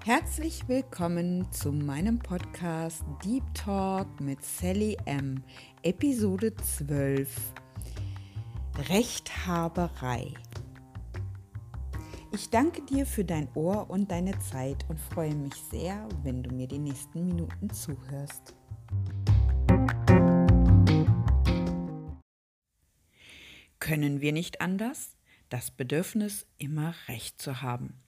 Herzlich willkommen zu meinem Podcast Deep Talk mit Sally M. Episode 12 Rechthaberei. Ich danke dir für dein Ohr und deine Zeit und freue mich sehr, wenn du mir die nächsten Minuten zuhörst. Können wir nicht anders? Das Bedürfnis, immer Recht zu haben.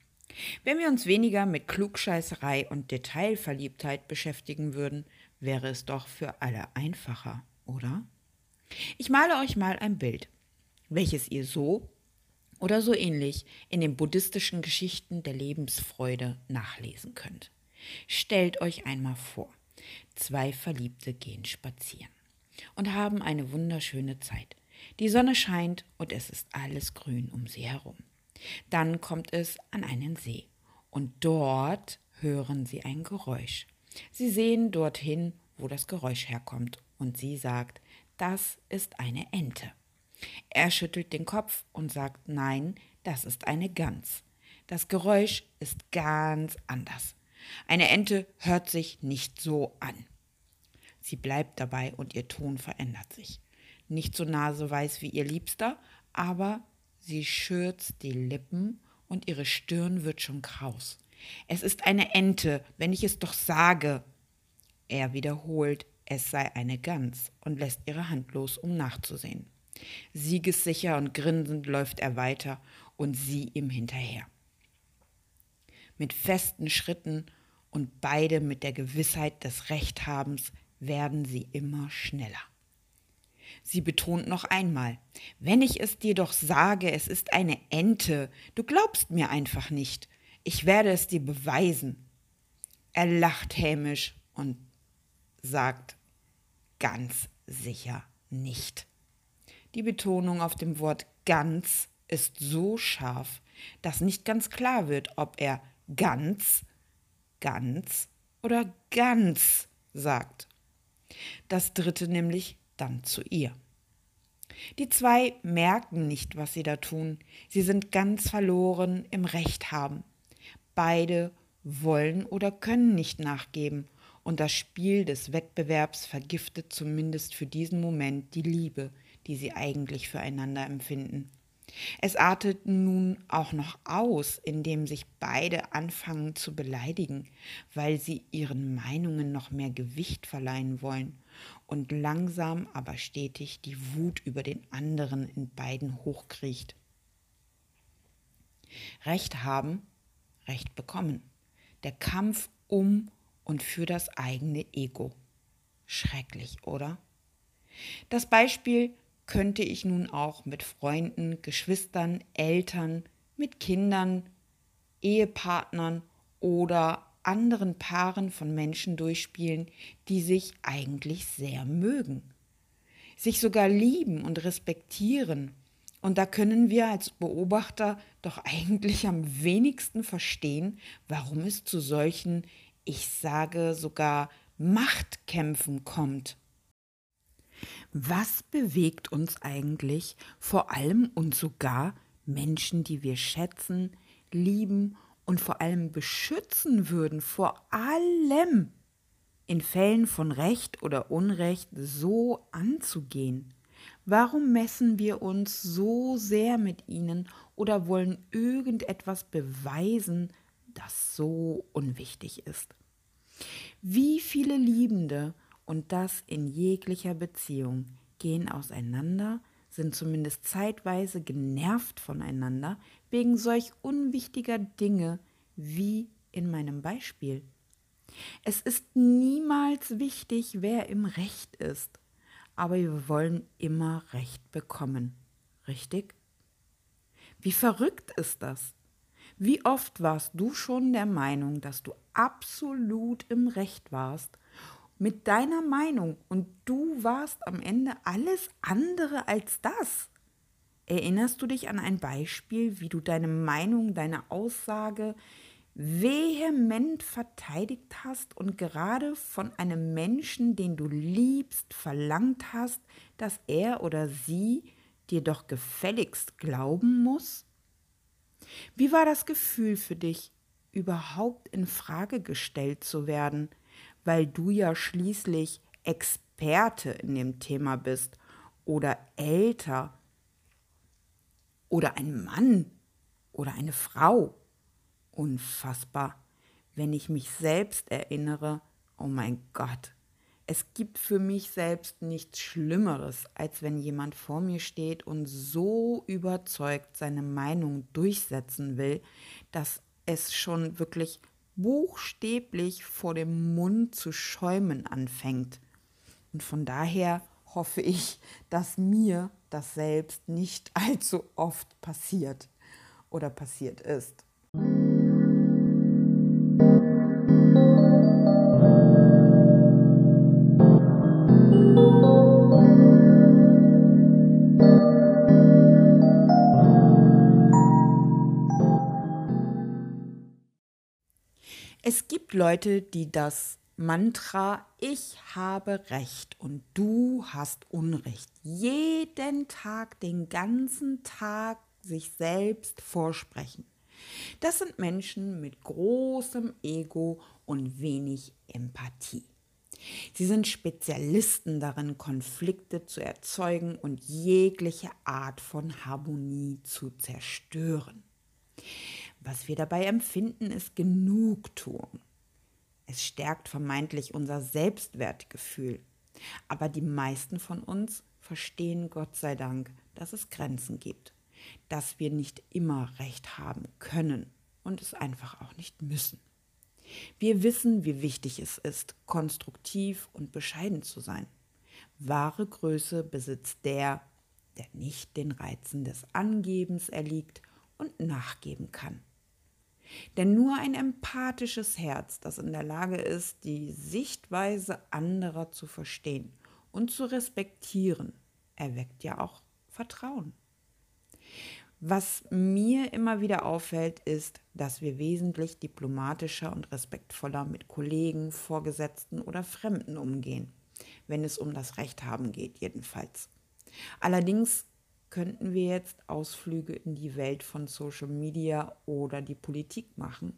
Wenn wir uns weniger mit Klugscheißerei und Detailverliebtheit beschäftigen würden, wäre es doch für alle einfacher, oder? Ich male euch mal ein Bild, welches ihr so oder so ähnlich in den buddhistischen Geschichten der Lebensfreude nachlesen könnt. Stellt euch einmal vor, zwei Verliebte gehen spazieren und haben eine wunderschöne Zeit. Die Sonne scheint und es ist alles grün um sie herum. Dann kommt es an einen See und dort hören sie ein Geräusch. Sie sehen dorthin, wo das Geräusch herkommt und sie sagt, das ist eine Ente. Er schüttelt den Kopf und sagt, nein, das ist eine Gans. Das Geräusch ist ganz anders. Eine Ente hört sich nicht so an. Sie bleibt dabei und ihr Ton verändert sich. Nicht so naseweiß wie ihr Liebster, aber Sie schürzt die Lippen und ihre Stirn wird schon kraus. Es ist eine Ente, wenn ich es doch sage. Er wiederholt, es sei eine Gans und lässt ihre Hand los, um nachzusehen. Siegessicher und grinsend läuft er weiter und sie ihm hinterher. Mit festen Schritten und beide mit der Gewissheit des Rechthabens werden sie immer schneller. Sie betont noch einmal, wenn ich es dir doch sage, es ist eine Ente, du glaubst mir einfach nicht. Ich werde es dir beweisen. Er lacht hämisch und sagt ganz sicher nicht. Die Betonung auf dem Wort ganz ist so scharf, dass nicht ganz klar wird, ob er ganz, ganz oder ganz sagt. Das dritte nämlich dann zu ihr. Die zwei merken nicht, was sie da tun. Sie sind ganz verloren im Recht haben. Beide wollen oder können nicht nachgeben, und das Spiel des Wettbewerbs vergiftet zumindest für diesen Moment die Liebe, die sie eigentlich füreinander empfinden. Es artet nun auch noch aus, indem sich beide anfangen zu beleidigen, weil sie ihren Meinungen noch mehr Gewicht verleihen wollen und langsam aber stetig die Wut über den anderen in beiden hochkriecht. Recht haben, Recht bekommen. Der Kampf um und für das eigene Ego. Schrecklich, oder? Das Beispiel könnte ich nun auch mit Freunden, Geschwistern, Eltern, mit Kindern, Ehepartnern oder anderen Paaren von Menschen durchspielen, die sich eigentlich sehr mögen, sich sogar lieben und respektieren. Und da können wir als Beobachter doch eigentlich am wenigsten verstehen, warum es zu solchen, ich sage sogar, Machtkämpfen kommt. Was bewegt uns eigentlich vor allem und sogar Menschen, die wir schätzen, lieben und vor allem beschützen würden vor allem in Fällen von Recht oder Unrecht so anzugehen? Warum messen wir uns so sehr mit ihnen oder wollen irgendetwas beweisen, das so unwichtig ist? Wie viele Liebende, und das in jeglicher Beziehung, gehen auseinander, sind zumindest zeitweise genervt voneinander wegen solch unwichtiger Dinge wie in meinem Beispiel. Es ist niemals wichtig, wer im Recht ist, aber wir wollen immer Recht bekommen. Richtig? Wie verrückt ist das? Wie oft warst du schon der Meinung, dass du absolut im Recht warst mit deiner Meinung und du warst am Ende alles andere als das. Erinnerst du dich an ein Beispiel, wie du deine Meinung, deine Aussage vehement verteidigt hast und gerade von einem Menschen, den du liebst, verlangt hast, dass er oder sie dir doch gefälligst glauben muss? Wie war das Gefühl für dich, überhaupt in Frage gestellt zu werden, weil du ja schließlich Experte in dem Thema bist oder älter oder ein Mann oder eine Frau. Unfassbar, wenn ich mich selbst erinnere, oh mein Gott, es gibt für mich selbst nichts Schlimmeres, als wenn jemand vor mir steht und so überzeugt seine Meinung durchsetzen will, dass es schon wirklich buchstäblich vor dem Mund zu schäumen anfängt. Und von daher hoffe ich, dass mir das selbst nicht allzu oft passiert oder passiert ist. Es gibt Leute, die das Mantra Ich habe Recht und du hast Unrecht jeden Tag, den ganzen Tag sich selbst vorsprechen. Das sind Menschen mit großem Ego und wenig Empathie. Sie sind Spezialisten darin, Konflikte zu erzeugen und jegliche Art von Harmonie zu zerstören. Was wir dabei empfinden, ist Genugtuung. Es stärkt vermeintlich unser Selbstwertgefühl. Aber die meisten von uns verstehen Gott sei Dank, dass es Grenzen gibt, dass wir nicht immer recht haben können und es einfach auch nicht müssen. Wir wissen, wie wichtig es ist, konstruktiv und bescheiden zu sein. Wahre Größe besitzt der, der nicht den Reizen des Angebens erliegt und nachgeben kann. Denn nur ein empathisches Herz, das in der Lage ist, die Sichtweise anderer zu verstehen und zu respektieren, erweckt ja auch Vertrauen. Was mir immer wieder auffällt, ist, dass wir wesentlich diplomatischer und respektvoller mit Kollegen, Vorgesetzten oder Fremden umgehen, wenn es um das Recht haben geht, jedenfalls. Allerdings könnten wir jetzt Ausflüge in die Welt von Social Media oder die Politik machen.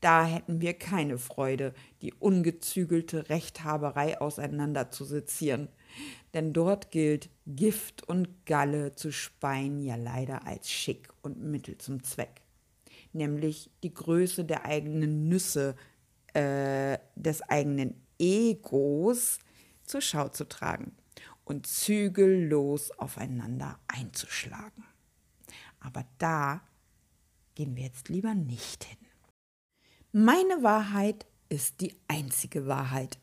Da hätten wir keine Freude, die ungezügelte Rechthaberei auseinander zu sezieren. Denn dort gilt, Gift und Galle zu speien ja leider als Schick und Mittel zum Zweck. Nämlich die Größe der eigenen Nüsse, äh, des eigenen Egos zur Schau zu tragen und zügellos aufeinander einzuschlagen. Aber da gehen wir jetzt lieber nicht hin. Meine Wahrheit ist die einzige Wahrheit.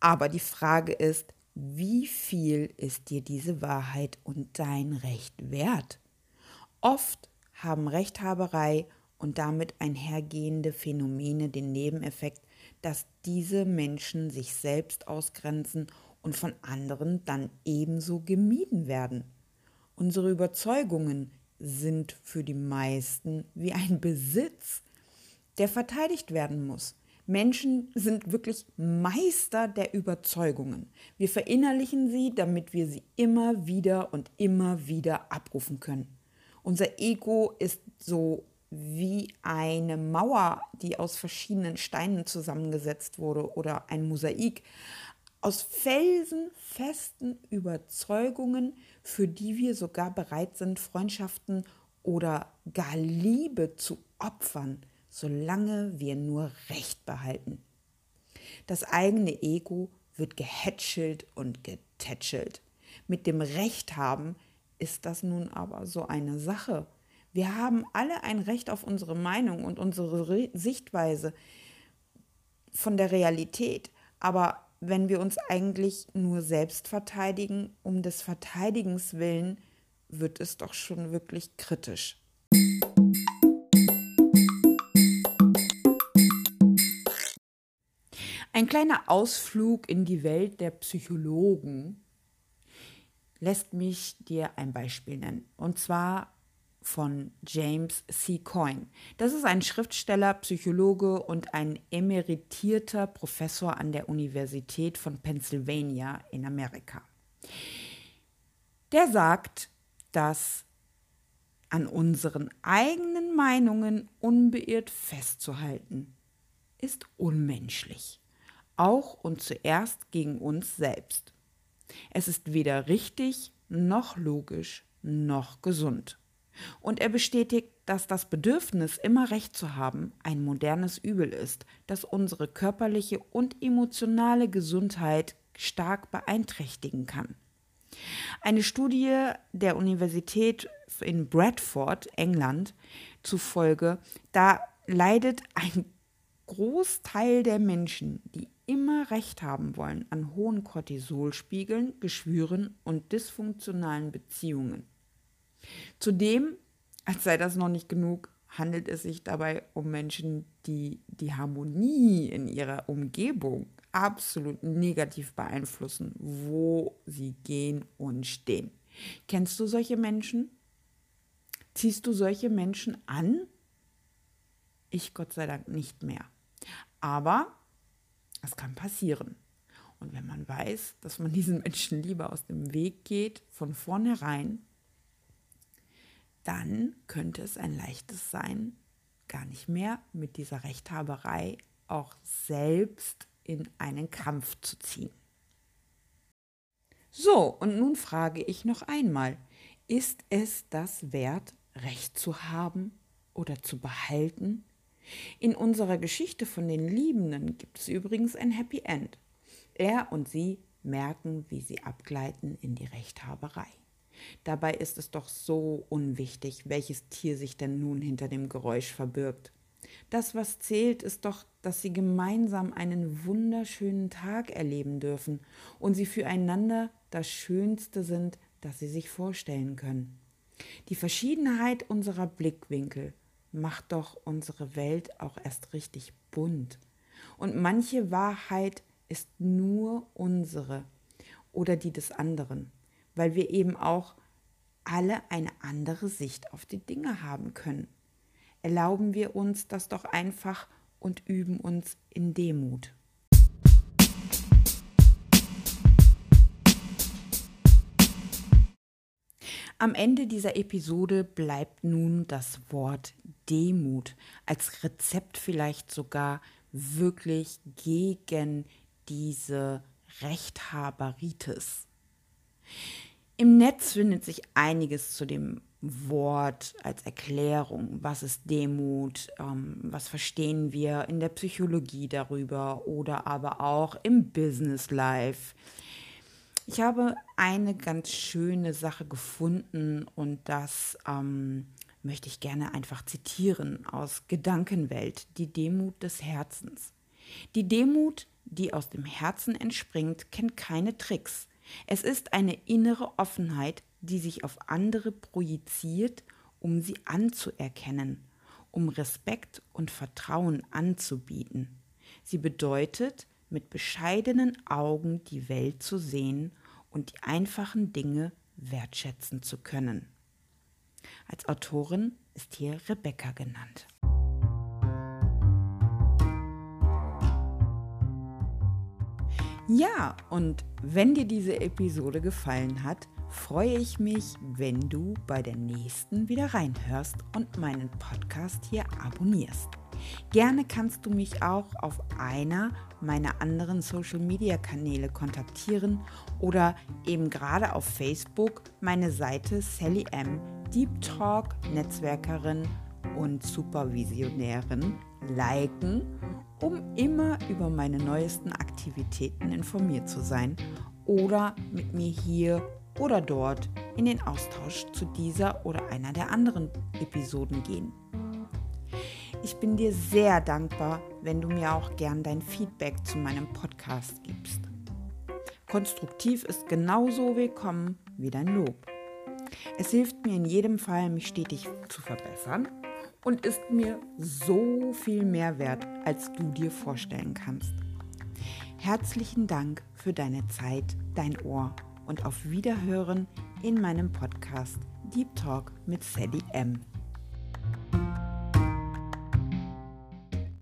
Aber die Frage ist, wie viel ist dir diese Wahrheit und dein Recht wert? Oft haben Rechthaberei und damit einhergehende Phänomene den Nebeneffekt, dass diese Menschen sich selbst ausgrenzen und von anderen dann ebenso gemieden werden. Unsere Überzeugungen sind für die meisten wie ein Besitz, der verteidigt werden muss. Menschen sind wirklich Meister der Überzeugungen. Wir verinnerlichen sie, damit wir sie immer wieder und immer wieder abrufen können. Unser Ego ist so wie eine Mauer, die aus verschiedenen Steinen zusammengesetzt wurde oder ein Mosaik aus felsenfesten Überzeugungen, für die wir sogar bereit sind, Freundschaften oder gar Liebe zu opfern, solange wir nur Recht behalten. Das eigene Ego wird gehätschelt und getätschelt. Mit dem Recht haben ist das nun aber so eine Sache. Wir haben alle ein Recht auf unsere Meinung und unsere Re Sichtweise von der Realität. Aber wenn wir uns eigentlich nur selbst verteidigen, um des Verteidigens willen, wird es doch schon wirklich kritisch. Ein kleiner Ausflug in die Welt der Psychologen lässt mich dir ein Beispiel nennen. Und zwar von James C. Coyne. Das ist ein Schriftsteller, Psychologe und ein emeritierter Professor an der Universität von Pennsylvania in Amerika. Der sagt, dass an unseren eigenen Meinungen unbeirrt festzuhalten, ist unmenschlich, auch und zuerst gegen uns selbst. Es ist weder richtig noch logisch noch gesund. Und er bestätigt, dass das Bedürfnis, immer Recht zu haben, ein modernes Übel ist, das unsere körperliche und emotionale Gesundheit stark beeinträchtigen kann. Eine Studie der Universität in Bradford, England, zufolge, da leidet ein Großteil der Menschen, die immer Recht haben wollen, an hohen Cortisolspiegeln, Geschwüren und dysfunktionalen Beziehungen. Zudem, als sei das noch nicht genug, handelt es sich dabei um Menschen, die die Harmonie in ihrer Umgebung absolut negativ beeinflussen, wo sie gehen und stehen. Kennst du solche Menschen? Ziehst du solche Menschen an? Ich Gott sei Dank nicht mehr. Aber es kann passieren. Und wenn man weiß, dass man diesen Menschen lieber aus dem Weg geht, von vornherein, dann könnte es ein leichtes sein, gar nicht mehr mit dieser Rechthaberei auch selbst in einen Kampf zu ziehen. So, und nun frage ich noch einmal, ist es das wert, Recht zu haben oder zu behalten? In unserer Geschichte von den Liebenden gibt es übrigens ein Happy End. Er und sie merken, wie sie abgleiten in die Rechthaberei. Dabei ist es doch so unwichtig, welches Tier sich denn nun hinter dem Geräusch verbirgt. Das, was zählt, ist doch, dass sie gemeinsam einen wunderschönen Tag erleben dürfen und sie füreinander das Schönste sind, das sie sich vorstellen können. Die Verschiedenheit unserer Blickwinkel macht doch unsere Welt auch erst richtig bunt. Und manche Wahrheit ist nur unsere oder die des anderen weil wir eben auch alle eine andere Sicht auf die Dinge haben können. Erlauben wir uns das doch einfach und üben uns in Demut. Am Ende dieser Episode bleibt nun das Wort Demut als Rezept vielleicht sogar wirklich gegen diese Rechthaberitis. Im Netz findet sich einiges zu dem Wort als Erklärung. Was ist Demut? Ähm, was verstehen wir in der Psychologie darüber oder aber auch im Business Life? Ich habe eine ganz schöne Sache gefunden und das ähm, möchte ich gerne einfach zitieren aus Gedankenwelt, die Demut des Herzens. Die Demut, die aus dem Herzen entspringt, kennt keine Tricks. Es ist eine innere Offenheit, die sich auf andere projiziert, um sie anzuerkennen, um Respekt und Vertrauen anzubieten. Sie bedeutet, mit bescheidenen Augen die Welt zu sehen und die einfachen Dinge wertschätzen zu können. Als Autorin ist hier Rebecca genannt. Ja, und wenn dir diese Episode gefallen hat, freue ich mich, wenn du bei der nächsten wieder reinhörst und meinen Podcast hier abonnierst. Gerne kannst du mich auch auf einer meiner anderen Social-Media-Kanäle kontaktieren oder eben gerade auf Facebook meine Seite Sally M, Deep Talk, Netzwerkerin und Supervisionärin liken um immer über meine neuesten Aktivitäten informiert zu sein oder mit mir hier oder dort in den Austausch zu dieser oder einer der anderen Episoden gehen. Ich bin dir sehr dankbar, wenn du mir auch gern dein Feedback zu meinem Podcast gibst. Konstruktiv ist genauso willkommen wie dein Lob. Es hilft mir in jedem Fall, mich stetig zu verbessern und ist mir so viel mehr wert, als du dir vorstellen kannst. Herzlichen Dank für deine Zeit, dein Ohr und auf Wiederhören in meinem Podcast Deep Talk mit Sally M.